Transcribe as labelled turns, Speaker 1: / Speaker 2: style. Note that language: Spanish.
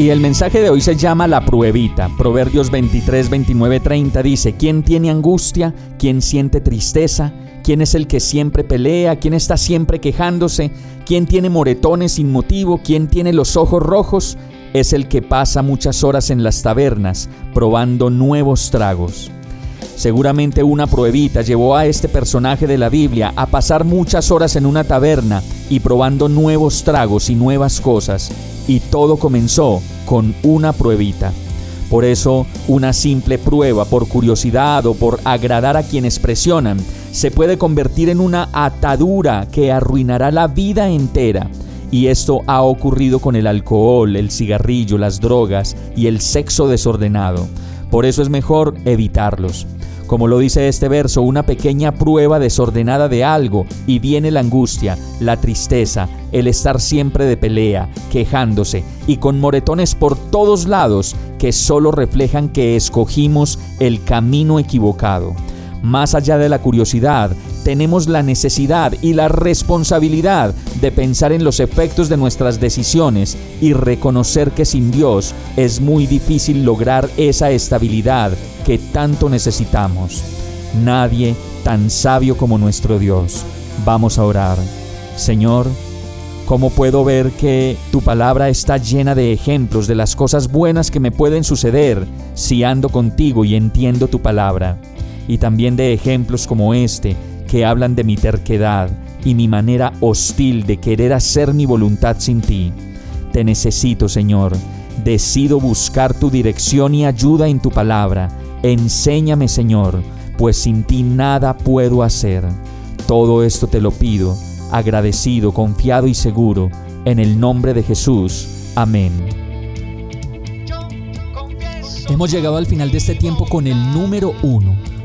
Speaker 1: Y el mensaje de hoy se llama La pruebita. Proverbios 23, 29, 30 dice, ¿quién tiene angustia? ¿Quién siente tristeza? ¿Quién es el que siempre pelea? ¿Quién está siempre quejándose? ¿Quién tiene moretones sin motivo? ¿Quién tiene los ojos rojos? Es el que pasa muchas horas en las tabernas probando nuevos tragos. Seguramente una pruebita llevó a este personaje de la Biblia a pasar muchas horas en una taberna y probando nuevos tragos y nuevas cosas. Y todo comenzó con una pruebita. Por eso, una simple prueba por curiosidad o por agradar a quienes presionan se puede convertir en una atadura que arruinará la vida entera. Y esto ha ocurrido con el alcohol, el cigarrillo, las drogas y el sexo desordenado. Por eso es mejor evitarlos. Como lo dice este verso, una pequeña prueba desordenada de algo y viene la angustia, la tristeza, el estar siempre de pelea, quejándose y con moretones por todos lados que solo reflejan que escogimos el camino equivocado. Más allá de la curiosidad, tenemos la necesidad y la responsabilidad de pensar en los efectos de nuestras decisiones y reconocer que sin Dios es muy difícil lograr esa estabilidad que tanto necesitamos. Nadie tan sabio como nuestro Dios. Vamos a orar. Señor, ¿cómo puedo ver que tu palabra está llena de ejemplos de las cosas buenas que me pueden suceder si ando contigo y entiendo tu palabra? y también de ejemplos como este que hablan de mi terquedad y mi manera hostil de querer hacer mi voluntad sin ti. Te necesito, Señor. Decido buscar tu dirección y ayuda en tu palabra. Enséñame, Señor, pues sin ti nada puedo hacer. Todo esto te lo pido, agradecido, confiado y seguro, en el nombre de Jesús. Amén. Hemos llegado al final de este tiempo con el número uno